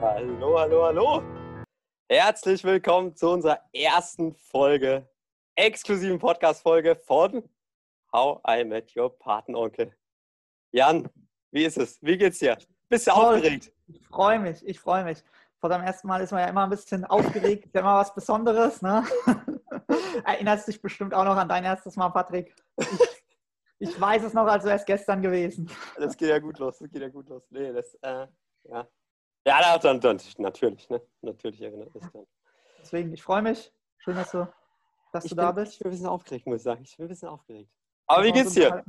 Hallo, hallo, hallo. Herzlich willkommen zu unserer ersten Folge, exklusiven Podcast-Folge von How I Met Your Patenonkel. Jan, wie ist es? Wie geht's dir? Bist du aufgeregt? Ich freue mich, ich freue mich. Vor dem ersten Mal ist man ja immer ein bisschen aufgeregt, ist ja immer was Besonderes. Ne? Erinnerst dich bestimmt auch noch an dein erstes Mal, Patrick. Ich, ich weiß es noch, als wäre es gestern gewesen. Das geht ja gut los, das geht ja gut los. Nee, das, äh, ja. Ja, dann, dann, natürlich, ne? Natürlich erinnert mich dann. Deswegen, ich freue mich. Schön, dass du, dass Ich du bin, da bist. ich bin ein bisschen aufgeregt, muss ich sagen. Ich bin ein bisschen aufgeregt. Aber wie geht's dir?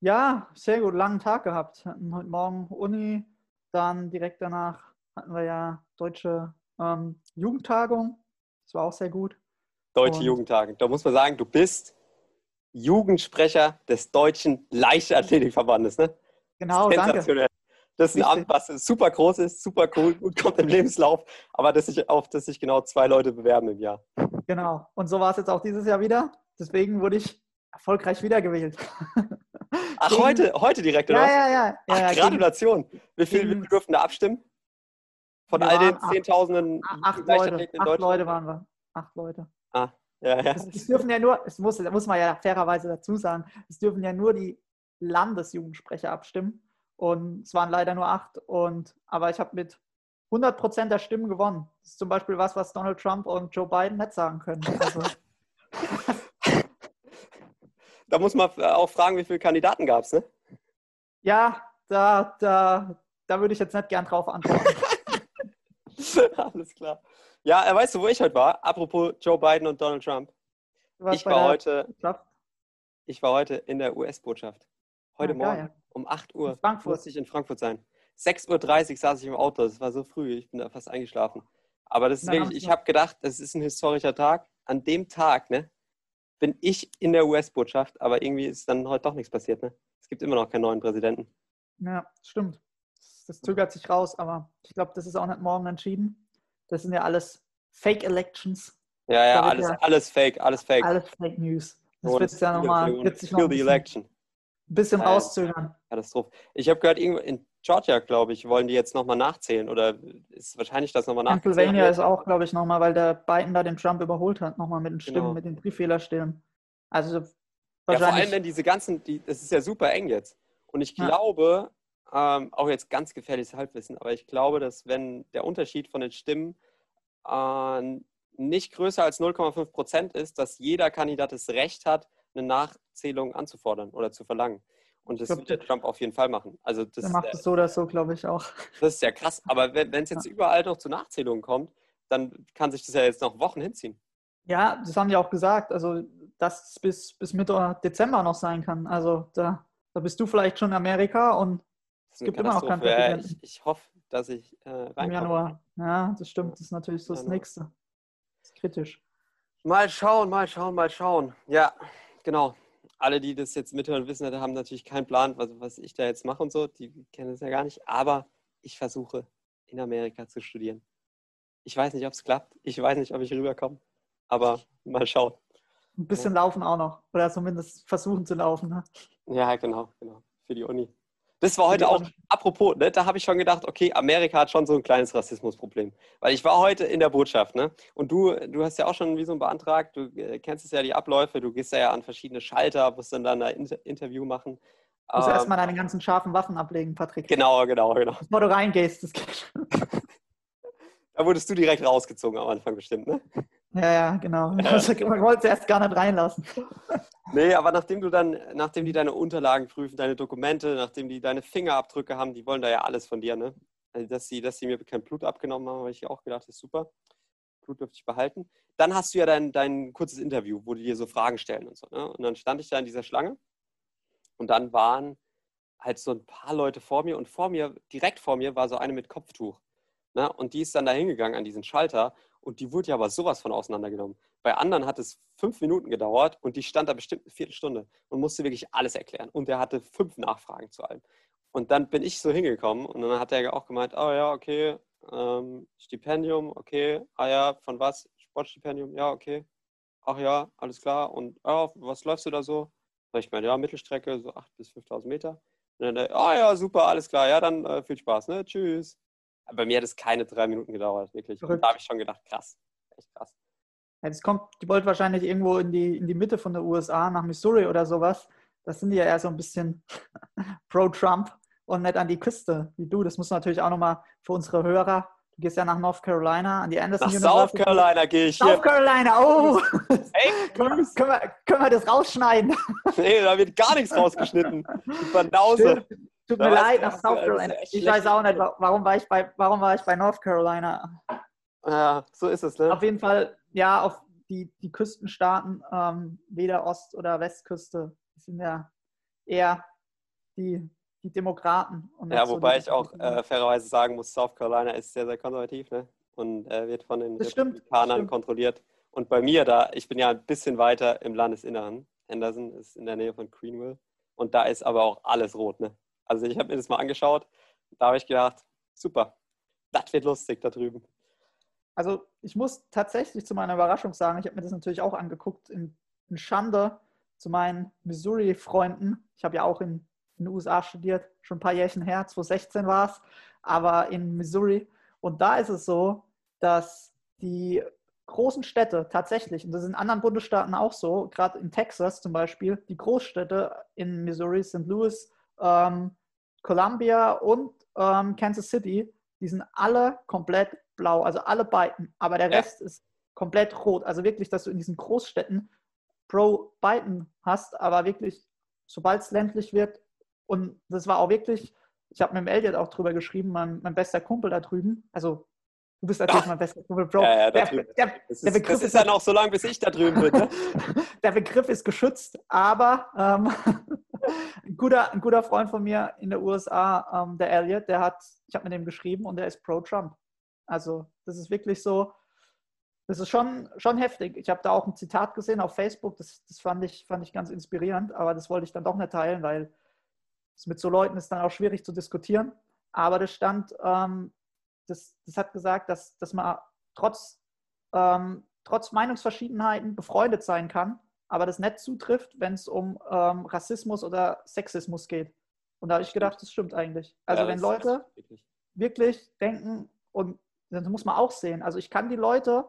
Ja, sehr gut. Langen Tag gehabt. Hatten heute Morgen Uni, dann direkt danach hatten wir ja deutsche ähm, Jugendtagung. Das war auch sehr gut. Deutsche Und- Jugendtage. Da muss man sagen, du bist Jugendsprecher des Deutschen Leichtathletikverbandes, ne? Genau, danke. Das ist ein. Amt, was super groß ist, super cool, gut kommt im Lebenslauf, aber dass sich, auf das sich genau zwei Leute bewerben im Jahr. Genau. Und so war es jetzt auch dieses Jahr wieder. Deswegen wurde ich erfolgreich wiedergewählt. Ach, Gegen- heute, heute direkt, oder Ja, was? ja, ja. Ach, ja, ja Gratulation. Wie viel, wie gegen- durften da abstimmen? Von Wir all den acht- Zehntausenden acht Leute. Acht? Leute waren wir. Acht Leute. Ja, ja. Es, es dürfen ja nur, es muss, muss man ja fairerweise dazu sagen, es dürfen ja nur die Landesjugendsprecher abstimmen. Und es waren leider nur acht. Und, aber ich habe mit 100 Prozent der Stimmen gewonnen. Das ist zum Beispiel was, was Donald Trump und Joe Biden nicht sagen können. Also, Da muss man auch fragen, wie viele Kandidaten gab es, ne? ja, da, da, da würde ich jetzt nicht gern drauf antworten. Alles klar. Ja, äh, weißt du, wo ich heute war? Apropos Joe Biden und Donald Trump. Ich war, heute, ich war heute in der US-Botschaft. Heute Ah, Morgen geil. um 8 Uhr In Frankfurt. musste ich in Frankfurt sein. 6.30 Uhr saß ich im Auto. Das war so früh. Ich bin da fast eingeschlafen. Aber das ist Na, wirklich, ich habe gedacht, das ist ein historischer Tag. An dem Tag, ne, bin ich in der US-Botschaft, aber irgendwie ist dann heute doch nichts passiert, ne? Es gibt immer noch keinen neuen Präsidenten. Ja, stimmt. Das, zögert sich raus, aber ich glaube, das ist auch nicht morgen entschieden. Das sind ja alles Fake Elections, Ja, ja, alles, ja- alles fake, alles fake. alles Fake News. Das Und wird es ja nochmal, Kill- the election. Bisschen Ja, ja. rauszögern. Katastrophe. Ich habe gehört, irgendwo in Georgia, glaube ich, wollen die jetzt nochmal nachzählen oder ist wahrscheinlich das nochmal nachzählen. Pennsylvania ist auch, glaube ich, nochmal, weil der Biden da den Trump überholt hat, nochmal mit den Stimmen, Genau. mit den Brieffehlerstimmen. Also Ja, vor allem, wahrscheinlich. wenn diese ganzen, die, das ist ja super eng jetzt. Und ich Ja. glaube, ähm, auch jetzt ganz gefährliches Halbwissen, aber ich glaube, dass wenn der Unterschied von den Stimmen äh, nicht größer als 0,5 Prozent ist, dass jeder Kandidat das Recht hat, eine Nachzählung anzufordern oder zu verlangen. Und das glaub, wird der Trump auf jeden Fall machen. Also das, der macht es so oder so, glaube ich, auch. das ist ja krass. Aber wenn es jetzt überall noch zu Nachzählungen kommt, dann kann sich das ja jetzt noch Wochen hinziehen. Ja, das haben die auch gesagt. Also, dass es bis, bis Mitte Dezember noch sein kann. Also, da, da bist du vielleicht schon in Amerika und eine gibt immer noch keinen Katastrophe. Ja, Präsidenten. ich, ich hoffe, dass ich äh, im reinkomme. Januar. Ja, das stimmt. Das ist natürlich so das. Nächste. Das ist kritisch. Mal schauen, mal schauen, mal schauen. Ja, genau. Alle, die das jetzt mithören, wissen, haben natürlich keinen Plan, was, was ich da jetzt mache und so. Die kennen es ja gar nicht. Aber ich versuche, in Amerika zu studieren. Ich weiß nicht, ob es klappt. Ich weiß nicht, ob ich rüberkomme. Aber mal schauen. Ein bisschen laufen auch noch. Oder zumindest versuchen zu laufen. Ne? Ja, genau, genau. Für die Uni. Das war heute auch, apropos, ne, da habe ich schon gedacht, okay, Amerika hat schon so ein kleines Rassismusproblem. Weil ich war heute in der Botschaft, ne? Und du, du hast ja auch schon ein Visum beantragt, du äh, kennst es ja die Abläufe, du gehst ja an verschiedene Schalter, musst dann dann ein Inter Interview machen. Du musst Ähm, erstmal deine ganzen scharfen Waffen ablegen, Patrick. Genau, genau, genau. Bevor du reingehst. Das geht. Da wurdest du direkt rausgezogen am Anfang bestimmt, ne? Ja, ja, genau. Also, man wollte es erst gar nicht reinlassen. Nee, aber nachdem du dann, nachdem die deine Unterlagen prüfen, deine Dokumente, nachdem die deine Fingerabdrücke haben, die wollen da ja alles von dir, ne? Also, dass sie, dass sie mir kein Blut abgenommen haben, habe ich auch gedacht, das ist super. Blut dürfte ich behalten. Dann hast du ja dein, dein kurzes Interview, wo die dir so Fragen stellen und so. Ne? Und dann stand ich da in dieser Schlange und dann waren halt so ein paar Leute vor mir und vor mir, direkt vor mir, war so eine mit Kopftuch. Ne? Und die ist dann da hingegangen an diesen Schalter und die wurde ja aber sowas von auseinandergenommen. Bei anderen hat es fünf Minuten gedauert und die stand da bestimmt eine Viertelstunde und musste wirklich alles erklären. Und der hatte fünf Nachfragen zu allem. Und dann bin ich so hingekommen und dann hat er auch gemeint, oh ja, okay, ähm, Stipendium, okay, ah ja, von was? Sportstipendium, ja, okay. Ach ja, alles klar. Und ah, was läufst du da so? Hab ich gemeint, ja, Mittelstrecke, so 8.000 bis 5.000 Meter. Und dann, ah ja, super, alles klar, ja, dann äh, viel Spaß, ne? Tschüss. Bei mir hat es keine drei Minuten gedauert, wirklich. Und da habe ich schon gedacht, krass, echt krass. Ja, das kommt, die wollte wahrscheinlich irgendwo in die, in die Mitte von der USA, nach Missouri oder sowas. Das sind die ja eher so ein bisschen pro-Trump und nicht an die Küste wie du. Das muss natürlich auch nochmal für unsere Hörer. Du gehst ja nach North Carolina, an die Anderson nach University. South Carolina gehe ich. South Carolina, oh! Hey, können, können, wir, können wir das rausschneiden? nee, da wird gar nichts rausgeschnitten. Die Banause. Tut mir leid, nach South Carolina. Ich weiß auch nicht, warum war, ich bei, warum war ich bei North Carolina. Ja, so ist es, ne? Auf jeden Fall, ja, auf die, die Küstenstaaten, ähm, weder Ost- oder Westküste, sind ja eher die, die Demokraten. ja, wobei so ich auch äh, fairerweise sagen muss, South Carolina ist sehr, sehr konservativ, ne? Und äh, wird von den das Republikanern stimmt, kontrolliert. Und bei mir da, ich bin ja ein bisschen weiter im Landesinneren. Henderson ist in der Nähe von Greenville. Und da ist aber auch alles rot, ne? Also ich habe mir das mal angeschaut, da habe ich gedacht, super, das wird lustig da drüben. Also ich muss tatsächlich zu meiner Überraschung sagen, ich habe mir das natürlich auch angeguckt, in, in Schande zu meinen Missouri-Freunden. Ich habe ja auch in, in, den USA studiert, schon ein paar Jährchen her, 2016 war es, aber in Missouri. Und da ist es so, dass die großen Städte tatsächlich, und das ist in anderen Bundesstaaten auch so, gerade in Texas zum Beispiel, die Großstädte in Missouri, St. Louis, ähm, Columbia und ähm, Kansas City, die sind alle komplett blau, also alle Biden, aber der Rest ja. ist komplett rot. Also wirklich, dass du in diesen Großstädten pro Biden hast, aber wirklich, sobald es ländlich wird, und das war auch wirklich, ich habe mit dem Elliot auch drüber geschrieben, mein, mein bester Kumpel da drüben, also Du bist natürlich Ach. mein bester Kumpel, Bro. Ja, ja, der, der, der, ist, der, Begriff das ist ja noch so lange, bis ich da drüben bin. Ne? der Begriff ist geschützt, aber ähm, ein, guter, ein guter Freund von mir in der USA, ähm, der Elliot, der hat, ich habe mit dem geschrieben und der ist pro-Trump. Also das ist wirklich so, das ist schon, schon heftig. Ich habe da auch ein Zitat gesehen auf Facebook, das, das fand, ich, fand ich ganz inspirierend, aber das wollte ich dann doch nicht teilen, weil es mit so Leuten ist dann auch schwierig zu diskutieren. Aber das stand, ähm, das, das hat gesagt, dass, dass man trotz, ähm, trotz Meinungsverschiedenheiten befreundet sein kann aber das nicht zutrifft, wenn es um ähm, Rassismus oder Sexismus geht. Und da habe ich gedacht, das stimmt eigentlich. Also ja, wenn Leute wirklich. wirklich denken, und das muss man auch sehen, also ich kann die Leute,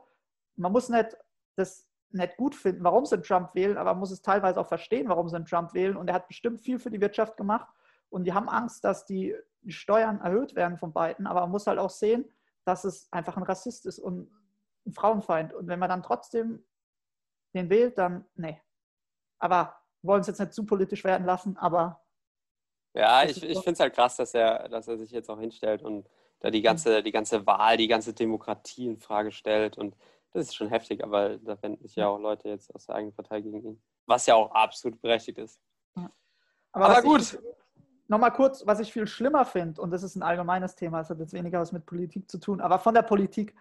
man muss nicht das nicht gut finden, warum sie Trump wählen, aber man muss es teilweise auch verstehen, warum sie Trump wählen. Und er hat bestimmt viel für die Wirtschaft gemacht. Und die haben Angst, dass die Steuern erhöht werden von beiden. Aber man muss halt auch sehen, dass es einfach ein Rassist ist und ein Frauenfeind. Und wenn man dann trotzdem den wählt, dann nee. Aber wollen es jetzt nicht zu politisch werden lassen, aber. Ja, ich, ich finde es halt krass, dass er, dass er sich jetzt auch hinstellt und da die ganze, die ganze Wahl, die ganze Demokratie in Frage stellt. Und das ist schon heftig, aber da wenden sich ja auch Leute jetzt aus der eigenen Partei gegen ihn. Was ja auch absolut berechtigt ist. Ja. Aber, aber gut. Nochmal kurz, was ich viel schlimmer finde, und das ist ein allgemeines Thema, es hat jetzt weniger was mit Politik zu tun, aber von der Politik,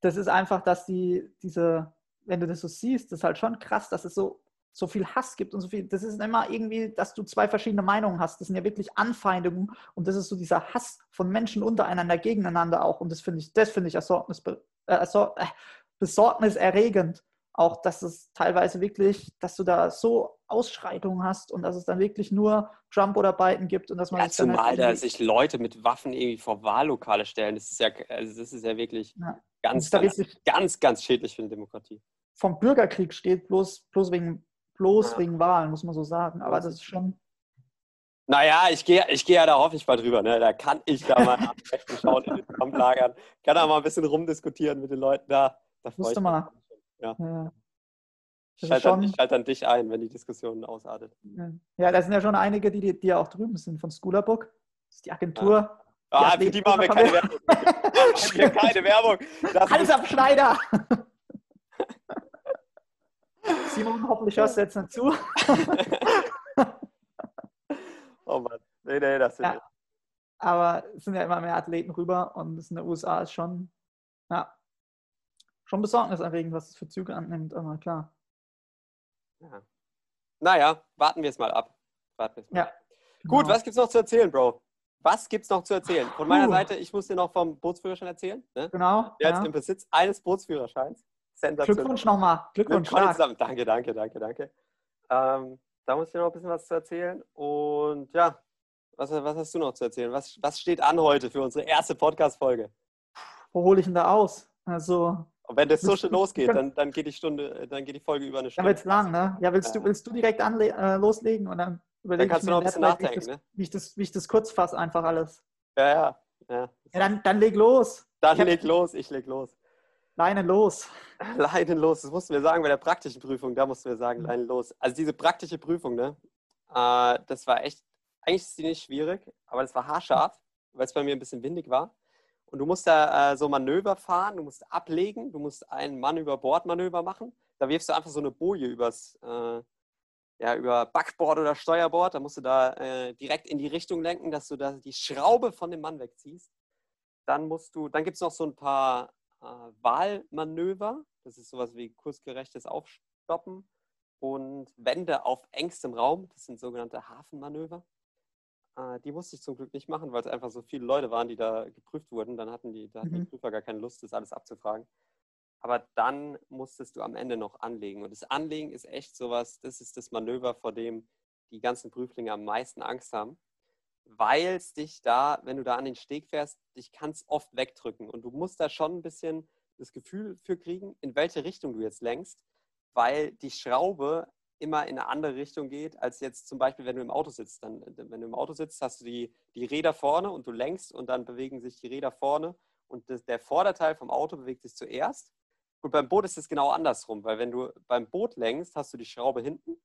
das ist einfach, dass die, diese wenn du das so siehst, das ist halt schon krass, dass es so, so viel Hass gibt und so viel. Das ist immer irgendwie, dass du zwei verschiedene Meinungen hast. Das sind ja wirklich Anfeindungen und das ist so dieser Hass von Menschen untereinander gegeneinander auch. Und das finde ich, das finde ich äh, äh, besorgniserregend. Auch, dass es teilweise wirklich, dass du da so Ausschreitungen hast und dass es dann wirklich nur Trump oder Biden gibt und dass man ja, sich zumal halt da sich Leute mit Waffen irgendwie vor Wahllokale stellen, das ist ja, also das ist ja wirklich ja. Ganz, ganz, ganz, ganz schädlich für die Demokratie vom Bürgerkrieg steht, bloß, bloß, wegen, bloß ja. wegen Wahlen, muss man so sagen. Aber das ist schon. Naja, ich gehe ich geh ja da hoffentlich mal drüber. Ne? Da kann ich da mal schauen in den Kampflagern. Kann da mal ein bisschen rumdiskutieren mit den Leuten da. Da freue ich mal. Ja. ja. Ich schalte, dann, ich schalte dann dich ein, wenn die Diskussion ausartet. Ja, da sind ja schon einige, die, die ja auch drüben sind von Schoolerbook. Das ist die Agentur. Ja. Ah, für die machen wir keine Werbung. wir keine Werbung. Das Alles am Schneider. Simon, hoffentlich hörst du jetzt nicht zu. oh Mann. Nee, nee, das sind ja. Aber es sind ja immer mehr Athleten rüber und es in den USA ist schon, ja, schon besorgniserregend, was es für Züge annimmt, aber klar. Ja. Naja, warten wir es mal ab. Warten wir's mal. Ja, genau. Gut, was gibt's noch zu erzählen, Bro? Was gibt's noch zu erzählen? Von meiner uh. Seite, ich muss dir noch vom Bootsführerschein erzählen. Ne? Genau. Der ja. ist im Besitz eines Bootsführerscheins. Glückwunsch nochmal. Glückwunsch. Glückwunsch danke, danke, danke, danke. Ähm, da muss ich noch ein bisschen was zu erzählen. Und ja, Was, was hast du noch zu erzählen? Was, was steht an heute für unsere erste Podcast-Folge? Wo hole ich denn da aus? Also. Und wenn das so schon losgeht, dann, dann geht die Stunde, dann geht die Folge über eine Stunde. Dann wird es lang, ne? Ja, willst. Du, willst du direkt anle äh, loslegen und dann überlege dann kannst ich du noch ein bisschen nachdenken, wie ich, das, ne? wie, ich das, wie ich das kurz fasse, einfach alles. Ja, ja. Ja, ja dann, dann leg los. Dann leg los, ich leg los. Leinen los. Leinen los, das mussten wir sagen bei der praktischen Prüfung, da mussten wir sagen, Leinen los. Also diese praktische Prüfung, ne? Äh, das war echt, eigentlich ist die nicht schwierig, aber das war haarscharf, weil es bei mir ein bisschen windig war. Und du musst da äh, so Manöver fahren, du musst ablegen, du musst ein Mann über Bord Manöver machen. Da wirfst du einfach so eine Boje übers, äh, ja, über Backboard oder Steuerbord. Da musst du da äh, direkt in die Richtung lenken, dass du da die Schraube von dem Mann wegziehst. Dann musst du, dann gibt es noch so ein paar äh, Wahlmanöver. Das ist sowas wie kursgerechtes Aufstoppen und Wände auf engstem Raum. Das sind sogenannte Hafenmanöver. Äh, die musste ich zum Glück nicht machen, weil es einfach so viele Leute waren, die da geprüft wurden. Dann hatten die, da hatten die Mhm. Prüfer gar keine Lust, das alles abzufragen. Aber dann musstest du am Ende noch anlegen. Und das Anlegen ist echt sowas, das ist das Manöver, vor dem die ganzen Prüflinge am meisten Angst haben. Weil es dich da, wenn du da an den Steg fährst, dich kannst oft wegdrücken. Und du musst da schon ein bisschen das Gefühl für kriegen, in welche Richtung du jetzt lenkst, weil die Schraube immer in eine andere Richtung geht, als jetzt zum Beispiel, wenn du im Auto sitzt. Dann, wenn du im Auto sitzt, hast du die, die Räder vorne und du lenkst und dann bewegen sich die Räder vorne und das, der Vorderteil vom Auto bewegt sich zuerst. Und beim Boot ist es genau andersrum, weil wenn du beim Boot lenkst, hast du die Schraube hinten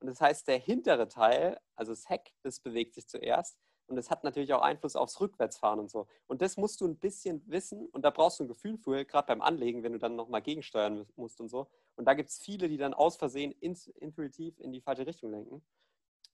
und das heißt, der hintere Teil, also das Heck, das bewegt sich zuerst und das hat natürlich auch Einfluss aufs Rückwärtsfahren und so. Und das musst du ein bisschen wissen und da brauchst du ein Gefühl für, gerade beim Anlegen, wenn du dann nochmal gegensteuern musst und so. Und da gibt es viele, die dann aus Versehen intuitiv in die falsche Richtung lenken.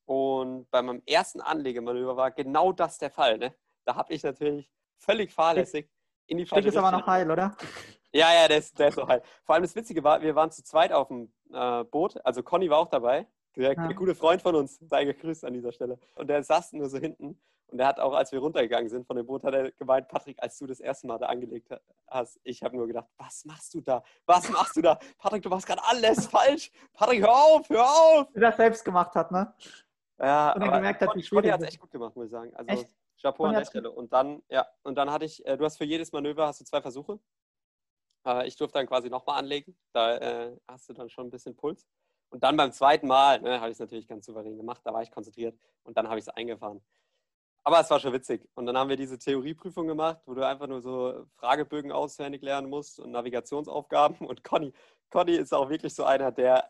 Und bei meinem ersten Anlegemanöver war genau das der Fall. Ne? Da habe ich natürlich völlig fahrlässig in die falsche Stick ist Richtung. aber noch heil, oder? Ja, ja, der ist, der ist so heil. Vor allem das Witzige war, wir waren zu zweit auf dem äh, Boot. Also Conny war auch dabei. Der, Ja. gute Freund von uns, sei gegrüßt an dieser Stelle. Und der saß nur so hinten. Und der hat auch, als wir runtergegangen sind von dem Boot, hat er gemeint, Patrick, als du das erste Mal da angelegt ha- hast, ich habe nur gedacht, was machst du da? Was machst du da? Patrick, du machst gerade alles falsch. Patrick, hör auf, hör auf. Wie er das selbst gemacht hat, ne? Ja, Und dann aber gemerkt hat, wie schwierig hat es echt gut gemacht, muss ich sagen. Also Echt? Chapeau an der Stelle. Und dann, ja, und dann hatte ich, äh, du hast für jedes Manöver hast du zwei Versuche. Äh, ich durfte dann quasi nochmal anlegen. Da äh, hast du dann schon ein bisschen Puls. Und dann beim zweiten Mal ne, habe ich es natürlich ganz souverän gemacht. Da war ich konzentriert und dann habe ich es eingefahren. Aber es war schon witzig. Und dann haben wir diese Theorieprüfung gemacht, wo du einfach nur so Fragebögen auswendig lernen musst und Navigationsaufgaben. Und Conny, Conny ist auch wirklich so einer, der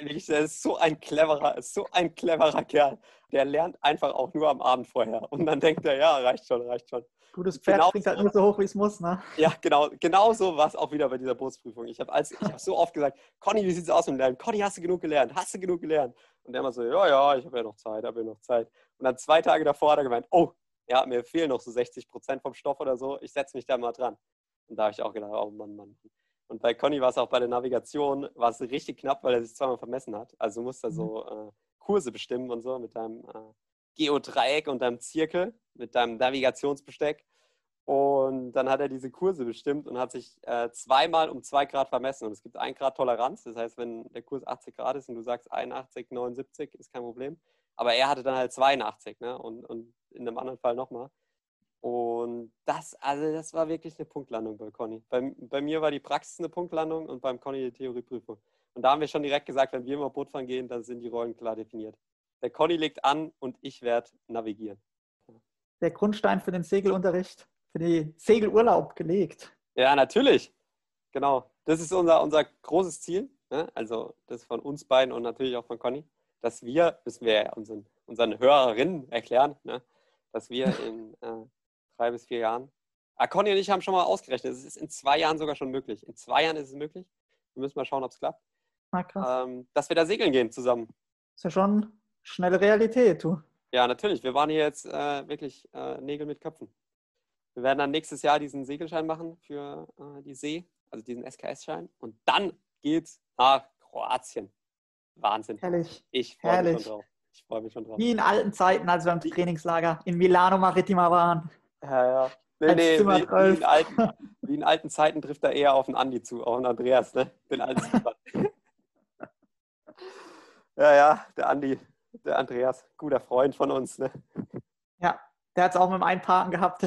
wirklich, der ist so ein cleverer, so ein cleverer Kerl. Der lernt einfach auch nur am Abend vorher. Und dann denkt er, ja, reicht schon, reicht schon. Gutes Pferd Genau springt halt nur so hoch, wie es muss, ne? Ja, genau, genau so war es auch wieder bei dieser Bootsprüfung. Ich habe hab so oft gesagt, Conny, wie sieht's aus mit dem Lernen? Conny, hast du genug gelernt? Hast du genug gelernt? Und der immer so, ja, ja, ich habe ja noch Zeit, habe ja noch Zeit. Und dann zwei Tage davor hat er gemeint, oh, ja, mir fehlen noch so 60 Prozent vom Stoff oder so, ich setze mich da mal dran. Und da habe ich auch gedacht, oh Mann, Mann. Und bei Conny war es auch bei der Navigation, war es richtig knapp, weil er sich zweimal vermessen hat. Also du musst da so äh, Kurse bestimmen und so mit deinem äh, Geodreieck und deinem Zirkel, mit deinem Navigationsbesteck. Und dann hat er diese Kurse bestimmt und hat sich äh, zweimal um zwei Grad vermessen. Und es gibt ein Grad Toleranz. Das heißt, wenn der Kurs 80 Grad ist und du sagst 81, 79, ist kein Problem. Aber er hatte dann halt 82 ne? und, und in einem anderen Fall nochmal. Und das, also das war wirklich eine Punktlandung bei Conny. Bei, bei mir war die Praxis eine Punktlandung und beim Conny die Theorieprüfung. Und da haben wir schon direkt gesagt, wenn wir mal Boot fahren gehen, dann sind die Rollen klar definiert. Der Conny legt an und ich werde navigieren. Der Grundstein für den Segelunterricht, für den Segelurlaub gelegt. Ja, natürlich. Genau. Das ist unser, unser großes Ziel. Ne? Also das von uns beiden und natürlich auch von Conny, dass wir, müssen wir unseren, unseren Hörerinnen erklären, ne? dass wir in äh, drei bis vier Jahren. Ah, Conny und ich haben schon mal ausgerechnet, es ist in zwei Jahren sogar schon möglich. In zwei Jahren ist es möglich. Wir müssen mal schauen, ob es klappt. Na krass. Ähm, dass wir da segeln gehen zusammen. Ist ja schon schnelle Realität, du. Ja, natürlich. Wir waren hier jetzt äh, wirklich äh, Nägel mit Köpfen. Wir werden dann nächstes Jahr diesen Segelschein machen für äh, die See, also diesen SKS-Schein. Und dann geht's nach Kroatien. Wahnsinn. Herrlich. Ich freue mich schon drauf. Ich freue mich schon drauf. Wie in alten Zeiten, als wir im Trainingslager in Milano Maritima waren. Ja, ja. Nee, nee, wie, wie, 12. in alten, wie in alten Zeiten trifft er eher auf den Andi zu, auf den Andreas, ne? Den alten. Ja, ja, der Andi, der Andreas, guter Freund von uns, ne? Ja, der hat es auch mit dem Einparken gehabt.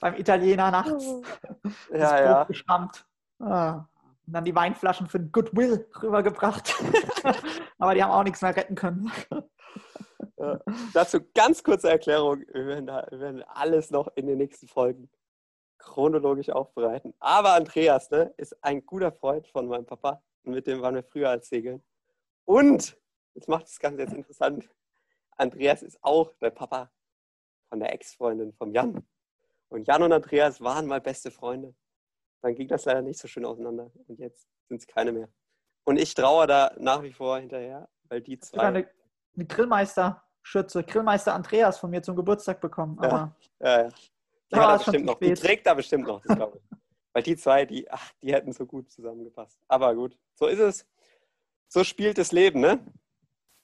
Beim Italiener nachts. Ja, ja. Geschrammt. Ah. Und dann die Weinflaschen für den Goodwill rübergebracht. Aber die haben auch nichts mehr retten können. Ja. Dazu ganz kurze Erklärung. Wir werden, da, wir werden alles noch in den nächsten Folgen chronologisch aufbereiten. Aber Andreas ne, ist ein guter Freund von meinem Papa. Und mit dem waren wir früher als Segeln. Und, jetzt macht das Ganze jetzt interessant, Andreas ist auch der Papa von der Ex-Freundin von Jan. Und Jan und Andreas waren mal beste Freunde. Dann ging das leider nicht so schön auseinander. Und jetzt sind es keine mehr. Und ich traue da nach wie vor hinterher, weil die zwei. Eine, eine Grillmeister-Schürze, Grillmeister Andreas von mir zum Geburtstag bekommen. Aber ja, ja, ja. Die, hat er bestimmt noch. die trägt da bestimmt noch, das glaube ich. weil die zwei, die, ach, die hätten so gut zusammengepasst. Aber gut, so ist es. So spielt das Leben, ne?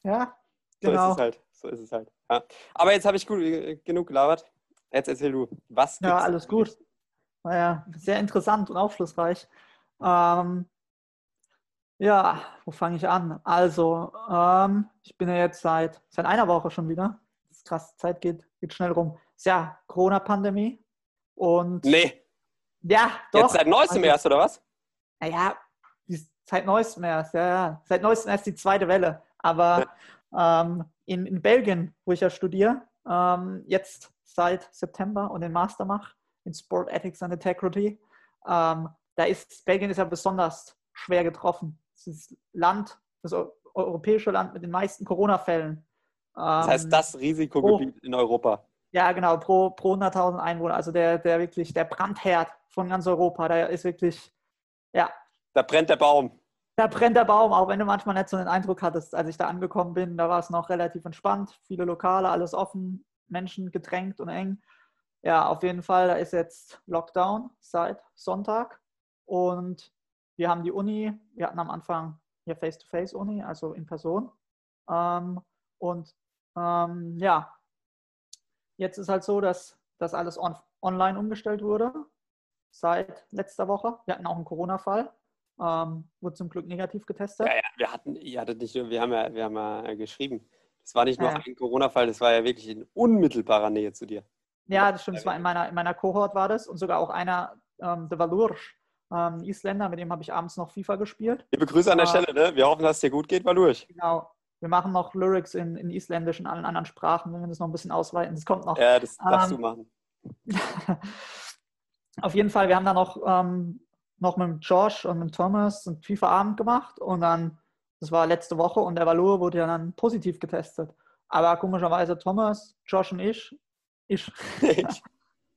Ja, genau. So ist es genau. halt. So ist es halt. Ja. Aber jetzt habe ich gut, äh, genug gelabert. Jetzt erzähl du, was Ja, alles gut. War ja sehr interessant und aufschlussreich. Ähm, ja, wo fange ich an? Also, ähm, ich bin ja jetzt seit, seit einer Woche schon wieder. Das ist krass, die Zeit geht, geht schnell rum. Ist ja Corona-Pandemie. Und. Nee. Ja, doch. Jetzt seit neuestem also, erst, oder was? Naja, seit neuestem erst, ja, ja. Seit neuestem erst die zweite Welle. Aber ja. ähm, in, in Belgien, wo ich ja studiere, ähm, jetzt seit September und den Master mache in Sport Ethics and Integrity. Ähm, da ist Belgien ist ja besonders schwer getroffen. Das Land, das europäische Land mit den meisten Corona-Fällen. das heißt, ähm, das Risikogebiet pro, in Europa. Ja, genau, pro, pro 100.000 Einwohner. Also der, der wirklich, der Brandherd von ganz Europa. Da ist wirklich, ja. Da brennt der Baum. Da brennt der Baum, auch wenn du manchmal nicht so den Eindruck hattest, als ich da angekommen bin, da war es noch relativ entspannt, viele Lokale, alles offen, Menschen gedrängt und eng. Ja, auf jeden Fall, da ist jetzt Lockdown seit Sonntag und wir haben die Uni, wir hatten am Anfang hier Face-to-Face-Uni, also in Person. Ähm, und ähm, ja, jetzt ist halt so, dass das alles on online umgestellt wurde seit letzter Woche. Wir hatten auch einen Corona-Fall, ähm, wurde zum Glück negativ getestet. Ja, ja, wir hatten, ihr hattet nicht nur, wir haben ja, wir haben ja geschrieben, es war nicht nur ja. ein Corona-Fall, das war ja wirklich in unmittelbarer Nähe zu dir. Ja, das stimmt. Es war in meiner, in meiner Kohort war das und sogar auch einer, ähm, der Valursch, ähm, Isländer, mit dem habe ich abends noch FIFA gespielt. Liebe Grüße an der äh, Stelle, ne? Wir hoffen, dass es dir gut geht, Valursch. Genau. Wir machen noch Lyrics in, in Isländisch und allen anderen Sprachen, wenn wir das noch ein bisschen ausweiten. Das kommt noch. Ja, das darfst ähm, du machen. auf jeden Fall, wir haben dann noch, ähm, noch mit Josh und mit Thomas einen FIFA-Abend gemacht und dann das war letzte Woche und der Valur wurde ja dann positiv getestet. Aber komischerweise Thomas, Josh und ich, ich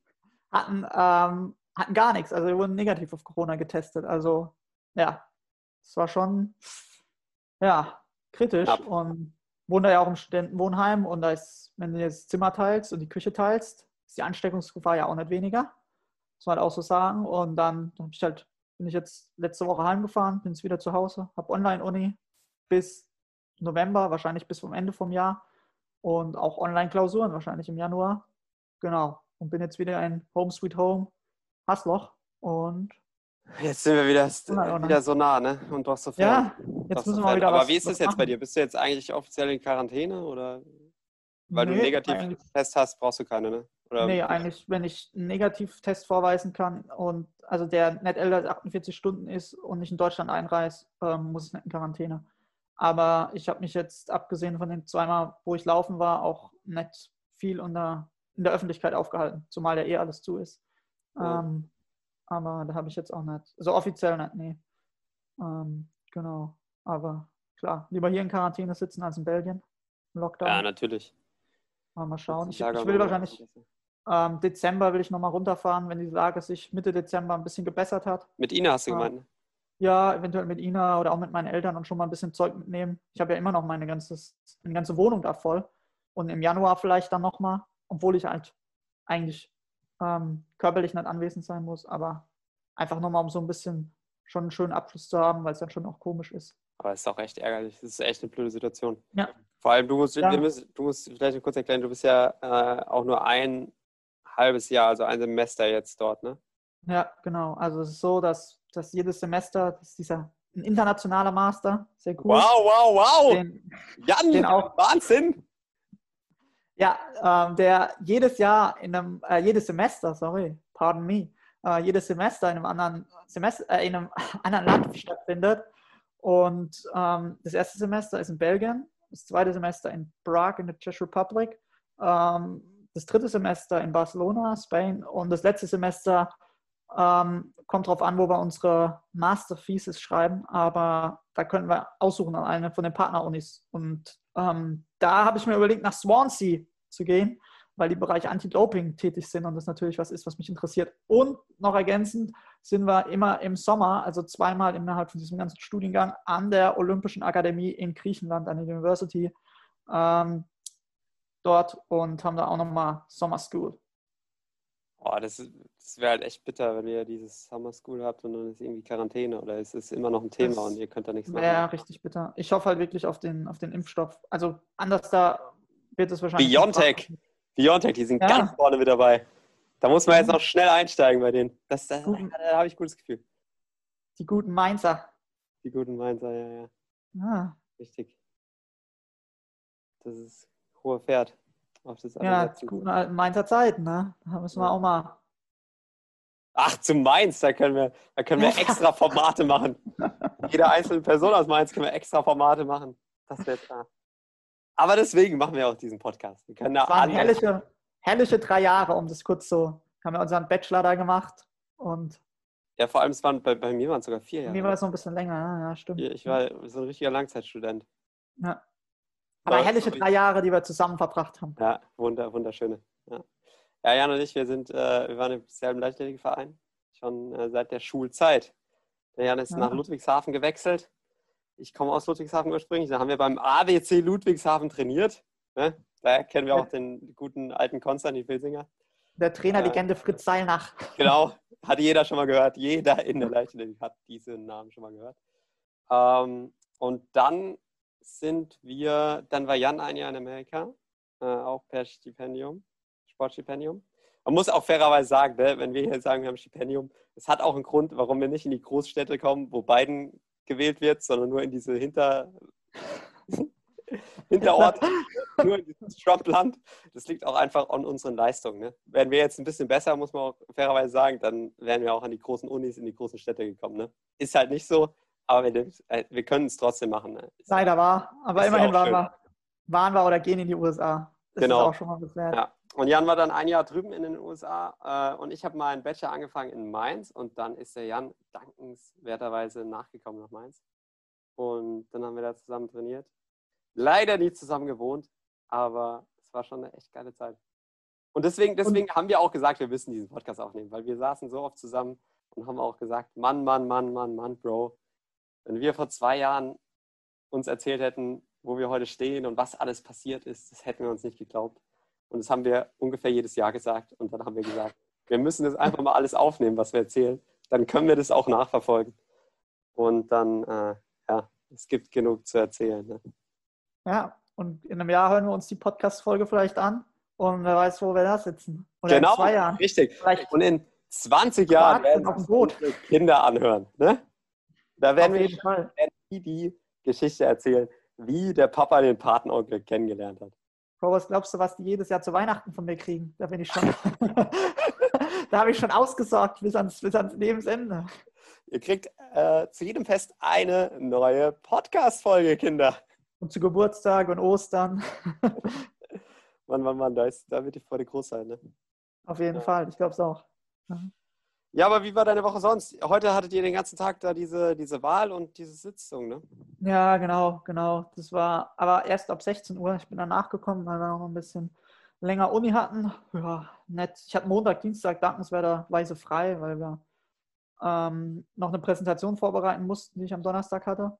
hatten, ähm, hatten gar nichts. Also wir wurden negativ auf Corona getestet. Also ja, es war schon ja, kritisch. Ja. Und wohnen da ja auch im Studentenwohnheim und da ist, wenn du das Zimmer teilst und die Küche teilst, ist die Ansteckungsgefahr ja auch nicht weniger. Muss man halt auch so sagen. Und dann, dann ich halt, bin ich jetzt letzte Woche heimgefahren, bin jetzt wieder zu Hause, habe Online-Uni, bis November, wahrscheinlich bis zum Ende vom Jahr und auch Online-Klausuren wahrscheinlich im Januar. Genau. Und bin jetzt wieder ein Home Sweet Home Hassloch und Jetzt sind wir wieder, wieder so nah, ne? Und doch so fern. Ja, jetzt müssen wir mal wieder Aber was, wie ist das jetzt machen? bei dir? Bist du jetzt eigentlich offiziell in Quarantäne oder weil nee, du einen Negativtest hast, brauchst du keine, ne? Oder nee, eigentlich, wenn ich einen Negativtest vorweisen kann und also der nicht älter als 48 Stunden ist und nicht in Deutschland einreist, ähm, muss ich nicht in Quarantäne. Aber ich habe mich jetzt, abgesehen von den zweimal, wo ich laufen war, auch nicht viel unter, in der Öffentlichkeit aufgehalten, zumal ja eh alles zu ist. Ja. Ähm, aber da habe ich jetzt auch nicht, also offiziell nicht, nee. Ähm, genau. Aber klar, lieber hier in Quarantäne sitzen als in Belgien. Im Lockdown. Ja, natürlich. Mal schauen. Ich, ich will wahrscheinlich, ähm, Dezember will ich nochmal runterfahren, wenn die Lage sich Mitte Dezember ein bisschen gebessert hat. Mit Ihnen hast du gemeint? Ne? Ja, eventuell mit Ina oder auch mit meinen Eltern und schon mal ein bisschen Zeug mitnehmen. Ich habe ja immer noch meine, ganzes, meine ganze Wohnung da voll. Und im Januar vielleicht dann nochmal, obwohl ich halt eigentlich ähm, körperlich nicht anwesend sein muss, aber einfach nochmal, um so ein bisschen schon einen schönen Abschluss zu haben, weil es dann schon auch komisch ist. Aber es ist auch echt ärgerlich. Das ist echt eine blöde Situation. Ja. Vor allem, du musst, ja. du musst vielleicht kurz erklären, du bist ja äh, auch nur ein halbes Jahr, also ein Semester jetzt dort, ne? Ja, genau. Also es ist so, dass dass jedes Semester, das ist dieser ein internationaler Master, sehr cool. Wow, wow, wow! Den, Jan, den auch, Wahnsinn! Ja, ähm, der jedes Jahr in einem, äh, jedes Semester, sorry, pardon me, äh, jedes Semester in einem anderen Semester, äh, in einem anderen Land stattfindet. Und ähm, das erste Semester ist in Belgien, das zweite Semester in Prague in der Czech Republic, ähm, das dritte Semester in Barcelona, Spain und das letzte Semester ähm, kommt darauf an, wo wir unsere Master Thesis schreiben, aber da können wir aussuchen an eine von den Partnerunis. Und ähm, da habe ich mir überlegt, nach Swansea zu gehen, weil die Bereiche Anti-Doping tätig sind und das natürlich was ist, was mich interessiert. Und noch ergänzend sind wir immer im Sommer, also zweimal innerhalb von diesem ganzen Studiengang, an der Olympischen Akademie in Griechenland, an der University, ähm, dort und haben da auch nochmal Summer School. Oh, das, das wäre halt echt bitter, wenn ihr dieses Summer School habt und dann ist irgendwie Quarantäne oder es ist immer noch ein Thema das und ihr könnt da nichts machen. Ja, richtig bitter. Ich hoffe halt wirklich auf den, auf den Impfstoff. Also anders da wird es wahrscheinlich. Biontech. Biontech, die sind ja. ganz vorne mit dabei. Da muss man jetzt noch schnell einsteigen bei denen. Das, das, da, da habe ich ein gutes Gefühl. Die guten Mainzer. Die guten Mainzer, ja, ja. Ah. Richtig. Das ist hoher Pferd. Auf das ja, die guten alten Mainzer Zeiten, ne? Da müssen wir ja. auch mal. Ach, zu Mainz, da können wir, da können wir extra Formate machen. Jede einzelne Person aus Mainz können wir extra Formate machen. Das wäre klar. Aber deswegen machen wir auch diesen Podcast. Wir können da das waren herrliche, herrliche drei Jahre, um das kurz so. Haben wir unseren Bachelor da gemacht und. Ja, vor allem, es waren, bei, bei mir waren es sogar vier Jahre. Bei mir war es noch ein bisschen länger, ja, stimmt. Ich war so ein richtiger Langzeitstudent. Ja. Aber War herrliche drei Jahre, die wir zusammen verbracht haben. Ja, wunder, wunderschöne. Ja. ja, Jan und ich, wir sind, äh, wir waren im selben Leichtathletikverein schon äh, seit der Schulzeit. Der Jan ist ja. nach Ludwigshafen gewechselt. Ich komme aus Ludwigshafen ursprünglich. Da haben wir beim ABC Ludwigshafen trainiert. Ne? Daher kennen wir auch den guten alten Konstantin Filsinger. Der Trainerlegende äh, Fritz Seilnach. Genau, hat jeder schon mal gehört. Jeder in der Leichtathletik hat diesen Namen schon mal gehört. Ähm, und dann sind wir, dann war Jan ein Jahr in Amerika, äh, auch per Stipendium, Sportstipendium. Man muss auch fairerweise sagen, ne, wenn wir hier sagen, wir haben ein Stipendium, es hat auch einen Grund, warum wir nicht in die Großstädte kommen, wo Biden gewählt wird, sondern nur in diese Hinter... Hinterort, nur in dieses Trump-Land. Das liegt auch einfach an unseren Leistungen. Ne? Wären wir jetzt ein bisschen besser, muss man auch fairerweise sagen, dann wären wir auch an die großen Unis, in die großen Städte gekommen. Ne? Ist halt nicht so. Aber wir, äh, wir können es trotzdem machen. Ne? Leider war. Aber immerhin waren wir, waren wir oder gehen in die USA. Das genau. ist auch schon mal was wert. Ja. Und Jan war dann ein Jahr drüben in den USA äh, und ich habe meinen Bachelor angefangen in Mainz und dann ist der Jan dankenswerterweise nachgekommen nach Mainz. Und dann haben wir da zusammen trainiert. Leider nie zusammen gewohnt, aber es war schon eine echt geile Zeit. Und deswegen, deswegen und haben wir auch gesagt, wir müssen diesen Podcast aufnehmen, weil wir saßen so oft zusammen und haben auch gesagt, Mann, Mann, Mann, Mann, Mann, Bro, wenn wir vor zwei Jahren uns erzählt hätten, wo wir heute stehen und was alles passiert ist, das hätten wir uns nicht geglaubt. Und das haben wir ungefähr jedes Jahr gesagt. Und dann haben wir gesagt, wir müssen das einfach mal alles aufnehmen, was wir erzählen. Dann können wir das auch nachverfolgen. Und dann, äh, ja, es gibt genug zu erzählen. Ne? Ja, und in einem Jahr hören wir uns die Podcast-Folge vielleicht an und wer weiß, wo wir da sitzen. Oder genau, in zwei Jahren. Richtig. Vielleicht und in 20 Jahren werden wir Kinder anhören. Ne? Da werden wir die, die Geschichte erzählen, wie der Papa den Patenonkel kennengelernt hat. Bro, was glaubst du, was die jedes Jahr zu Weihnachten von mir kriegen? Da bin ich schon. da habe ich schon ausgesorgt bis ans, bis ans Lebensende. Ihr kriegt äh, zu jedem Fest eine neue Podcast-Folge, Kinder. Und zu Geburtstag und Ostern. Mann, Mann, Mann, da, ist, da wird die Freude groß sein. Ne? Auf jeden ja. Fall, ich glaube es auch. Mhm. Ja, aber wie war deine Woche sonst? Heute hattet ihr den ganzen Tag da diese, diese Wahl und diese Sitzung, ne? Ja, genau, genau. Das war aber erst ab 16 Uhr. Ich bin dann nachgekommen, weil wir noch ein bisschen länger Uni hatten. Ja, nett. Ich hatte Montag, Dienstag dankenswerterweise frei, weil wir ähm, noch eine Präsentation vorbereiten mussten, die ich am Donnerstag hatte.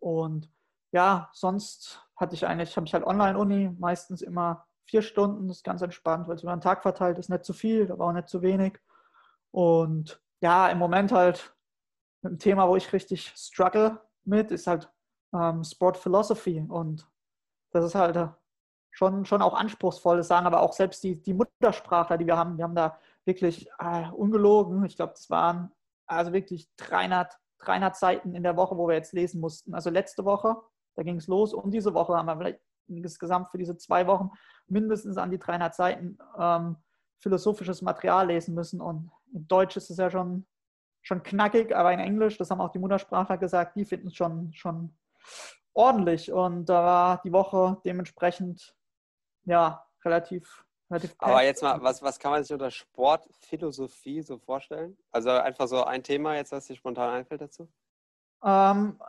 Und ja, sonst hatte ich eigentlich, habe ich halt Online-Uni, meistens immer vier Stunden, das ist ganz entspannt, weil es über den Tag verteilt ist, nicht zu viel, aber auch nicht zu wenig. Und ja, im Moment halt dem Thema, wo ich richtig struggle mit, ist halt ähm, Sport Philosophy. Und das ist halt äh, schon, schon auch anspruchsvoll, das sagen aber auch selbst die, die Muttersprachler, die wir haben, wir haben da wirklich äh, ungelogen, ich glaube, das waren also wirklich 300, 300 Seiten in der Woche, wo wir jetzt lesen mussten. Also letzte Woche, da ging es los und diese Woche haben wir vielleicht insgesamt für diese zwei Wochen mindestens an die 300 Seiten ähm, philosophisches Material lesen müssen. Und in Deutsch ist es ja schon, schon knackig, aber in Englisch, das haben auch die Muttersprachler gesagt, die finden es schon, schon ordentlich. Und da war die Woche dementsprechend ja relativ aber jetzt mal, was, was kann man sich unter Sportphilosophie so vorstellen? Also einfach so ein Thema jetzt, was dir spontan einfällt dazu? Ähm,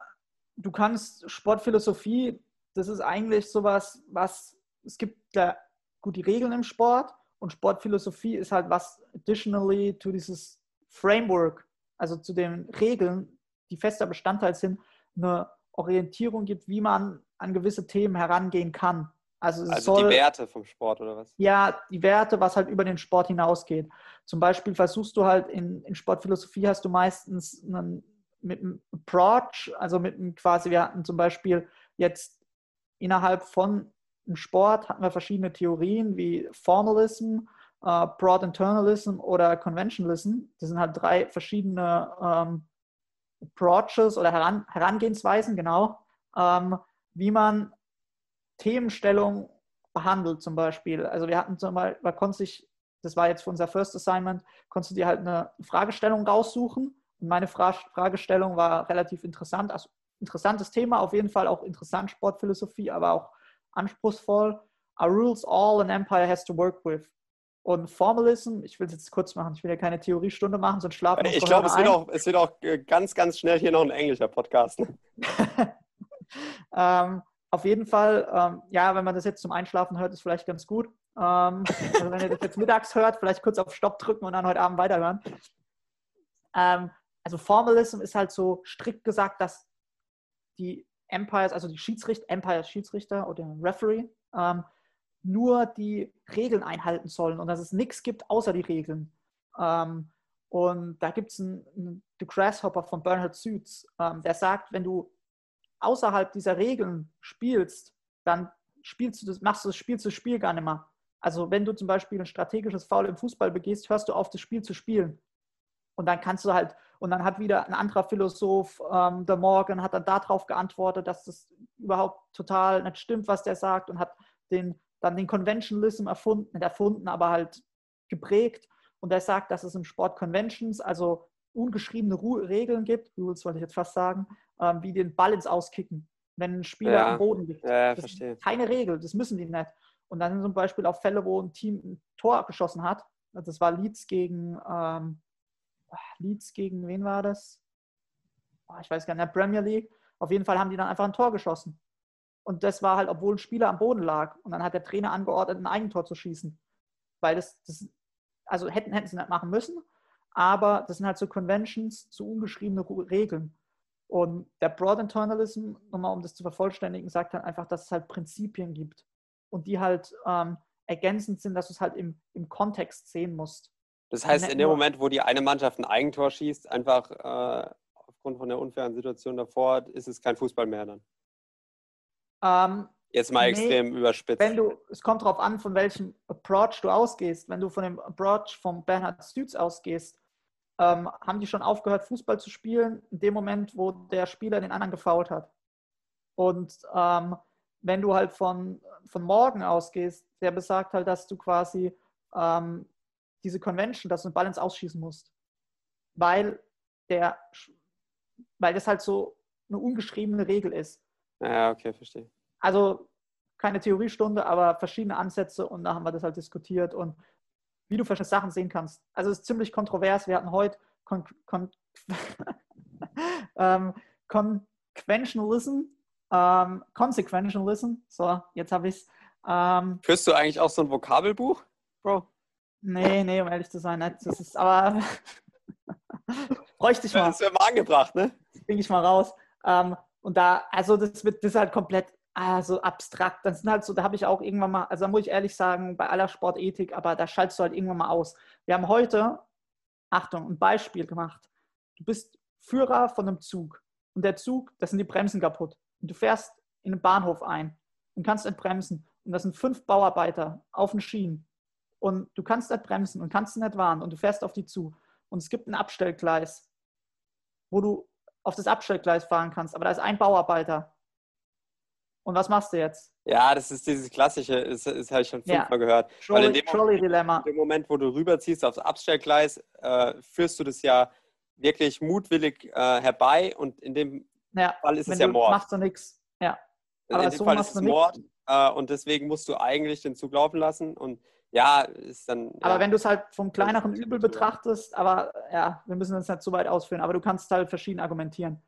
du kannst Sportphilosophie, das ist eigentlich sowas, was es gibt da gut die Regeln im Sport und Sportphilosophie ist halt was additionally to dieses Framework, also zu den Regeln, die fester Bestandteil sind, eine Orientierung gibt, wie man an gewisse Themen herangehen kann. Also, also soll, die Werte vom Sport oder was? Ja, die Werte, was halt über den Sport hinausgeht. Zum Beispiel versuchst du halt in, in Sportphilosophie hast du meistens einen, mit einem Approach, also mit einem quasi, wir hatten zum Beispiel jetzt innerhalb von einem Sport hatten wir verschiedene Theorien wie Formalism, uh, Broad Internalism oder Conventionalism. Das sind halt drei verschiedene ähm, Approaches oder Heran Herangehensweisen, genau, ähm, wie man Themenstellung behandelt zum Beispiel. Also wir hatten zum Beispiel, man konnte sich, das war jetzt für unser First Assignment, konntest du dir halt eine Fragestellung raussuchen. Und meine Fra Fragestellung war relativ interessant, also interessantes Thema, auf jeden Fall auch interessant Sportphilosophie, aber auch anspruchsvoll. Are rules all an empire has to work with? Und Formalism, ich will es jetzt kurz machen, ich will ja keine Theoriestunde machen, sonst schlafen wir Ich glaube, es, wird auch, es wird auch äh, ganz, ganz schnell hier noch ein englischer Podcast. ähm, auf jeden Fall, ähm, ja, wenn man das jetzt zum Einschlafen hört, ist vielleicht ganz gut. Ähm, also wenn ihr das jetzt mittags hört, vielleicht kurz auf Stopp drücken und dann heute Abend weiterhören. Ähm, also Formalism ist halt so strikt gesagt, dass die Empires, also die Schiedsrichter, Empires Schiedsrichter oder Referee, ähm, nur die Regeln einhalten sollen und dass es nichts gibt außer die Regeln. Ähm, und da gibt es einen, einen The Grasshopper von Bernhard Suits, ähm, der sagt, wenn du außerhalb dieser Regeln spielst, dann spielst du das, machst du das Spiel zu Spiel gar nicht mehr. Also wenn du zum Beispiel ein strategisches Foul im Fußball begehst, hörst du auf, das Spiel zu spielen. Und dann kannst du halt, und dann hat wieder ein anderer Philosoph, ähm, der Morgan, hat dann darauf geantwortet, dass das überhaupt total nicht stimmt, was der sagt und hat den, dann den Conventionalism erfunden, nicht erfunden, aber halt geprägt. Und er sagt, dass es im Sport Conventions, also ungeschriebene Regeln gibt, Rules wollte ich jetzt fast sagen, ähm, wie den Ball ins Auskicken, wenn ein Spieler ja. am Boden liegt. Ja, das verstehe. ist keine Regel, das müssen die nicht. Und dann sind zum Beispiel auch Fälle, wo ein Team ein Tor geschossen hat. Das war Leeds gegen, ähm, Leeds gegen, wen war das? Oh, ich weiß gar nicht, in der Premier League. Auf jeden Fall haben die dann einfach ein Tor geschossen. Und das war halt, obwohl ein Spieler am Boden lag. Und dann hat der Trainer angeordnet, ein Eigentor zu schießen. Weil das, das also hätten, hätten sie nicht machen müssen, aber das sind halt so Conventions, so ungeschriebene Regeln. Und der Broad Internalism, nochmal um das zu vervollständigen, sagt halt einfach, dass es halt Prinzipien gibt und die halt ähm, ergänzend sind, dass du es halt im, im Kontext sehen musst. Das heißt, in dem Moment, wo die eine Mannschaft ein Eigentor schießt, einfach äh, aufgrund von der unfairen Situation davor, ist es kein Fußball mehr dann? Ähm, Jetzt mal nee, extrem überspitzt. Wenn du, es kommt darauf an, von welchem Approach du ausgehst. Wenn du von dem Approach von Bernhard Stütz ausgehst, ähm, haben die schon aufgehört, Fußball zu spielen, in dem Moment, wo der Spieler den anderen gefault hat. Und ähm, wenn du halt von, von morgen ausgehst, der besagt halt, dass du quasi ähm, diese Convention, dass du einen Ball ins Ausschießen musst. Weil der, weil das halt so eine ungeschriebene Regel ist. Ja, okay, verstehe. Also keine Theoriestunde, aber verschiedene Ansätze und da haben wir das halt diskutiert und wie du verschiedene Sachen sehen kannst. Also es ist ziemlich kontrovers. Wir hatten heute Con Con ähm, Conventionalism, ähm, Consequentialism. So, jetzt habe ich es. Ähm, Führst du eigentlich auch so ein Vokabelbuch, Bro? Nee, nee, um ehrlich zu sein, nicht. Das ist aber. bräuchte ich mal. Das wäre mal angebracht, ne? Bring ich mal raus. Ähm, und da, also das wird das ist halt komplett also abstrakt. Das sind halt so, da habe ich auch irgendwann mal, also da muss ich ehrlich sagen, bei aller Sportethik, aber da schaltest du halt irgendwann mal aus. Wir haben heute, Achtung, ein Beispiel gemacht. Du bist Führer von einem Zug und der Zug, da sind die Bremsen kaputt. Und du fährst in einen Bahnhof ein und kannst entbremsen. Und das sind fünf Bauarbeiter auf den Schienen. Und du kannst nicht bremsen und kannst nicht warnen und du fährst auf die zu. Und es gibt ein Abstellgleis, wo du auf das Abstellgleis fahren kannst, aber da ist ein Bauarbeiter Und was machst du jetzt? Ja, das ist dieses klassische, das, das habe ich schon fünfmal Ja. gehört. Weil in Trolley- dem, Moment, in dem Moment, wo du rüberziehst aufs Abstellgleis, äh, führst du das ja wirklich mutwillig äh, herbei und in dem Ja, Fall ist wenn es ja du Mord. machst du nichts. Ja. Aber in dem so Fall ist es. Mord äh, und deswegen musst du eigentlich den Zug laufen lassen und ja, ist dann. Aber ja. wenn du es halt vom kleineren Übel betrachtest, aber ja, wir müssen das nicht zu weit ausführen, aber du kannst halt verschieden argumentieren.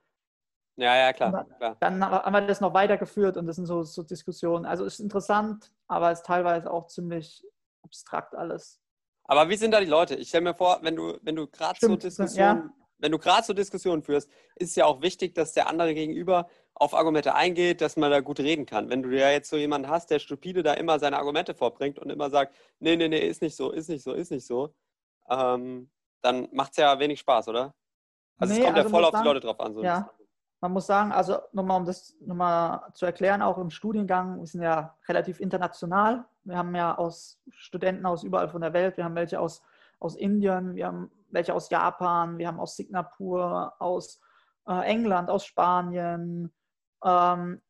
Ja, ja, klar. klar. Dann haben wir das noch weitergeführt und das sind so, so Diskussionen. Also es ist interessant, aber es ist teilweise auch ziemlich abstrakt alles. Aber wie sind da die Leute? Ich stelle mir vor, wenn du, wenn du gerade so Diskussionen, wenn du gerade so Diskussionen führst, ist es ja auch wichtig, dass der andere gegenüber auf Argumente eingeht, dass man da gut reden kann. Wenn du ja jetzt so jemanden hast, der stupide da immer seine Argumente vorbringt und immer sagt, nee, nee, nee, ist nicht so, ist nicht so, ist nicht so, ähm, dann macht es ja wenig Spaß, oder? Also Nee, es kommt ja also voll muss auf die sagen- Leute drauf an. So Ja. Man muss sagen, also nochmal, um das nochmal zu erklären, auch im Studiengang, wir sind ja relativ international. Wir haben ja aus Studenten aus überall von der Welt, wir haben welche aus, aus Indien, wir haben welche aus Japan, wir haben aus Singapur, aus äh, England, aus Spanien ähm,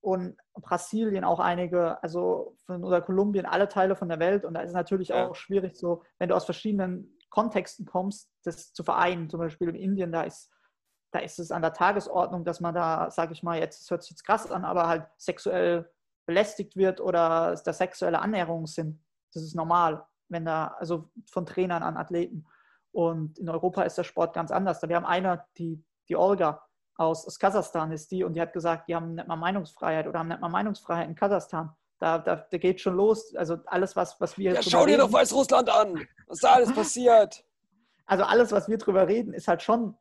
und Brasilien auch einige, also von, oder Kolumbien, alle Teile von der Welt. Und da ist es natürlich Ja. auch schwierig, so, wenn du aus verschiedenen Kontexten kommst, das zu vereinen. Zum Beispiel in Indien, da ist da ist es an der Tagesordnung, dass man da, sage ich mal, jetzt das hört sich jetzt krass an, aber halt sexuell belästigt wird oder da sexuelle Annäherungen sind. Das ist normal, wenn da, also von Trainern an Athleten. Und in Europa ist der Sport ganz anders. Wir haben eine, die, die Olga aus, aus Kasachstan ist die und die hat gesagt, die haben nicht mal Meinungsfreiheit oder haben nicht mal Meinungsfreiheit in Kasachstan. Da, da, da geht schon los. Also alles, was, was wir Ja, schau dir doch Weißrussland an, was da alles passiert. also alles, was wir drüber reden, ist halt schon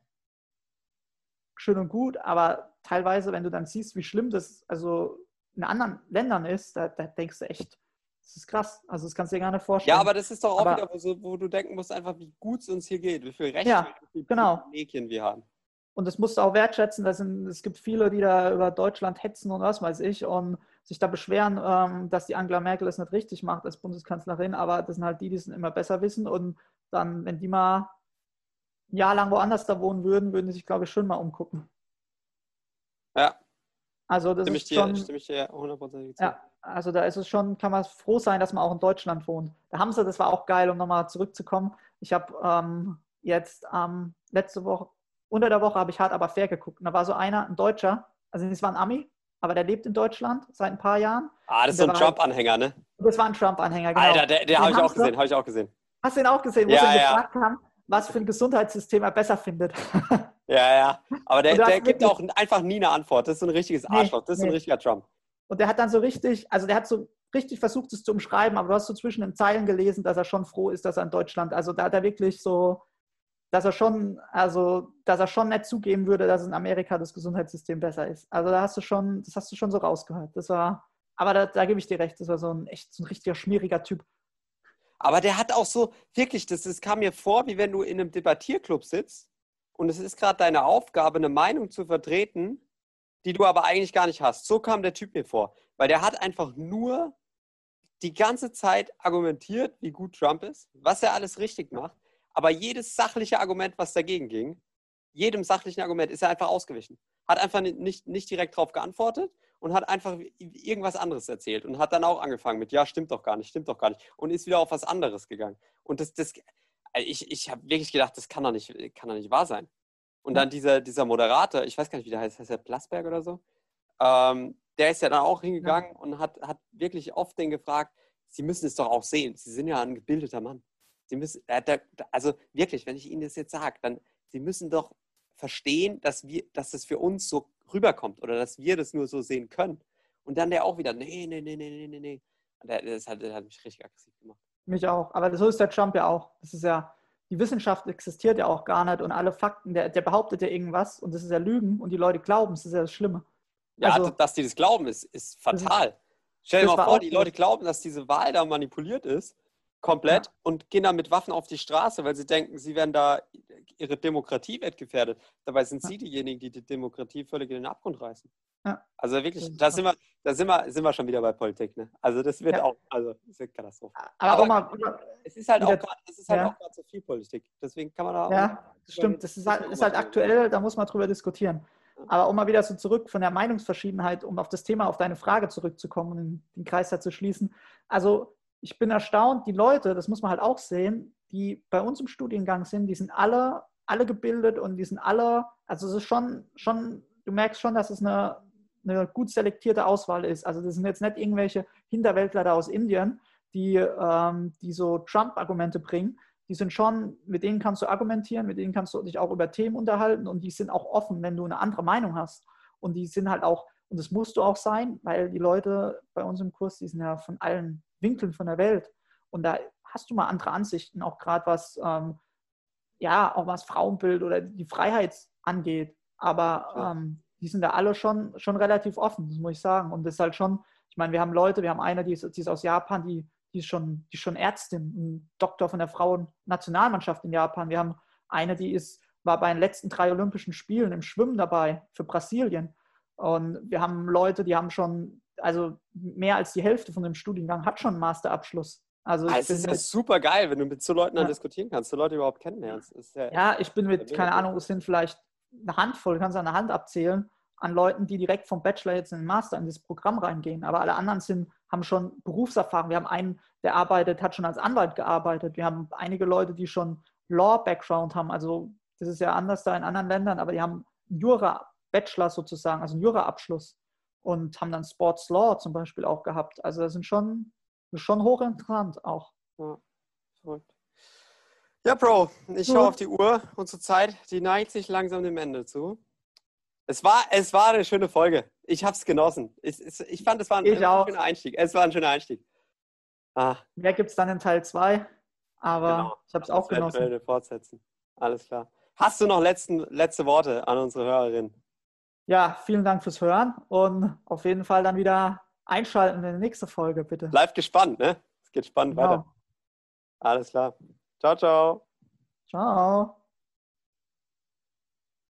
schön und gut, aber teilweise, wenn du dann siehst, wie schlimm das also in anderen Ländern ist, da, da denkst du echt, das ist krass. Also das kannst du dir gar nicht vorstellen. Ja, aber das ist doch auch Aber- wieder, wo, so, wo du denken musst, einfach, wie gut es uns hier geht, wie viel Rechte, Ja, wie viel genau. Privilegien wir haben. Und das musst du auch wertschätzen. Sind, es gibt viele, die da über Deutschland hetzen und was weiß ich und sich da beschweren, ähm, dass die Angela Merkel es nicht richtig macht als Bundeskanzlerin. Aber das sind halt die, die es immer besser wissen. Und dann, wenn die mal ein Jahr lang woanders da wohnen würden, würden die sich, glaube ich, schon mal umgucken. Ja, Also das stimme ich ist dir, schon, stimme ich dir hundertprozentig zu. Ja, also da ist es schon, kann man froh sein, dass man auch in Deutschland wohnt. Da haben sie, das war auch geil, um nochmal zurückzukommen. Ich habe ähm, jetzt ähm, letzte Woche, unter der Woche habe ich hart aber fair geguckt. Und da war so einer, ein Deutscher, also das war ein Ami, aber der lebt in Deutschland seit ein paar Jahren. Ah, das ist so ein halt- Trump-Anhänger, ne? Das war ein Trump-Anhänger, genau. Alter, der, der habe ich auch gesehen, habe ich auch gesehen. Hast du ihn auch gesehen, wo Ja, sie ja. gefragt haben, was für ein Gesundheitssystem er besser findet? Ja, ja. Aber der, der gibt auch einfach nie eine Antwort. Das ist so ein richtiges Nee, Arschloch. Das ist so ein nee. richtiger Trump. Und der hat dann so richtig, also der hat so richtig versucht, es zu umschreiben, aber du hast so zwischen den Zeilen gelesen, dass er schon froh ist, dass er in Deutschland, also da hat er wirklich so, dass er schon, also dass er schon nicht zugeben würde, dass in Amerika das Gesundheitssystem besser ist. Also da hast du schon, das hast du schon so rausgehört. Das war, aber da, da gebe ich dir recht, das war so ein echt so ein richtiger schmieriger Typ. Aber der hat auch so, wirklich, das, das kam mir vor, wie wenn du in einem Debattierclub sitzt und es ist gerade deine Aufgabe, eine Meinung zu vertreten, die du aber eigentlich gar nicht hast. So kam der Typ mir vor. Weil der hat einfach nur die ganze Zeit argumentiert, wie gut Trump ist, was er alles richtig macht. Aber jedes sachliche Argument, was dagegen ging, jedem sachlichen Argument ist er einfach ausgewichen. Hat einfach ni- nicht, nicht direkt darauf geantwortet und hat einfach irgendwas anderes erzählt und hat dann auch angefangen mit, ja, stimmt doch gar nicht, stimmt doch gar nicht und ist wieder auf was anderes gegangen. Und das, das ich, ich habe wirklich gedacht, das kann doch nicht, kann doch nicht wahr sein. Und dann dieser, dieser Moderator, ich weiß gar nicht, wie der heißt, heißt der Plasberg oder so, ähm, der ist ja dann auch hingegangen und hat, hat wirklich oft den gefragt, Sie müssen es doch auch sehen, Sie sind ja ein gebildeter Mann. Sie müssen, äh, also wirklich, wenn ich Ihnen das jetzt sage, dann, Sie müssen doch verstehen, dass, wir, dass das für uns so rüberkommt oder dass wir das nur so sehen können. Und dann der auch wieder, nee, nee, nee, nee, nee, nee, nee. Und der, das, hat, das hat mich richtig aggressiv gemacht. Mich auch. Aber so ist der Trump ja auch. Das ist ja, die Wissenschaft existiert ja auch gar nicht und alle Fakten, der, der behauptet ja irgendwas und das ist ja Lügen und die Leute glauben, das ist ja das Schlimme. Ja, Also- dass die das glauben, ist, ist fatal. Stell dir mal vor, die. Leute glauben, dass diese Wahl da manipuliert ist, komplett, und gehen dann mit Waffen auf die Straße, weil sie denken, sie werden da ihre Demokratie wettgefährdet. Dabei sind Ja. sie diejenigen, die die Demokratie völlig in den Abgrund reißen. Ja. Also wirklich, da sind wir, da sind wir, sind wir schon wieder bei Politik. Ne? Also das wird Ja. auch, also das ist eine Katastrophe. Aber, Aber- auch mal, Es ist halt auch gerade, halt ja. so viel Politik. Deswegen kann man da auch ja, stimmt. Das ist halt, ist halt aktuell, da muss man drüber diskutieren. Aber um mal wieder so zurück von der Meinungsverschiedenheit, um auf das Thema, auf deine Frage zurückzukommen und den Kreis da zu schließen. Also ich bin erstaunt, die Leute, das muss man halt auch sehen, die bei uns im Studiengang sind, die sind alle, alle gebildet und die sind alle, also es ist schon, schon, du merkst schon, dass es eine, eine gut selektierte Auswahl ist. Also das sind jetzt nicht irgendwelche Hinterwäldler da aus Indien, die, ähm, die so Trump-Argumente bringen, die sind schon, mit denen kannst du argumentieren, mit denen kannst du dich auch über Themen unterhalten und die sind auch offen, wenn du eine andere Meinung hast. Und die sind halt auch, und das musst du auch sein, weil die Leute bei uns im Kurs, die sind ja von allen Winkeln von der Welt. Und da hast du mal andere Ansichten, auch gerade was, ähm, ja, auch was Frauenbild oder die Freiheit angeht. Aber ähm, die sind da alle schon, schon relativ offen, das muss ich sagen. Und das ist halt schon, ich meine, wir haben Leute, wir haben eine, die ist, die ist aus Japan, die die ist schon, die ist schon Ärztin, ein Doktor von der Frauen-Nationalmannschaft in Japan. Wir haben eine, die ist, war bei den letzten drei Olympischen Spielen im Schwimmen dabei für Brasilien. Und wir haben Leute, die haben schon, also mehr als die Hälfte von dem Studiengang hat schon einen Masterabschluss. Also es ist ja super geil, wenn du mit so Leuten ja. dann diskutieren kannst, so Leute überhaupt kennenlernst. Ja, ja, ich bin mit, keine Ahnung, es sind vielleicht eine Handvoll, kannst du an der Hand abzählen, an Leuten, die direkt vom Bachelor jetzt in den Master in das Programm reingehen. Aber alle anderen sind haben schon Berufserfahrung. Wir haben einen, der arbeitet, hat schon als Anwalt gearbeitet. Wir haben einige Leute, die schon Law-Background haben. Also das ist ja anders da in anderen Ländern, aber die haben Jura-Bachelor sozusagen, also einen Jura-Abschluss und haben dann Sports Law zum Beispiel auch gehabt. Also das sind schon, schon hochinteressant auch. Ja, verrückt. Ja, Bro, ich schaue auf die Uhr. Unsere Zeit, die neigt sich langsam dem Ende zu. Es war, es war eine schöne Folge. Ich habe es genossen. Ich, ich fand, es war ein, ein schöner Einstieg. Es war ein schöner Einstieg. Ah. Mehr gibt es dann in Teil 2, aber genau. ich habe es auch genossen. Fortsetzen. Alles klar. Hast du noch letzten, letzte Worte an unsere Hörerin? Ja, vielen Dank fürs Hören und auf jeden Fall dann wieder einschalten in die nächste Folge, bitte. Bleibt gespannt, ne? Es geht spannend genau. weiter. Alles klar. Ciao, ciao. Ciao.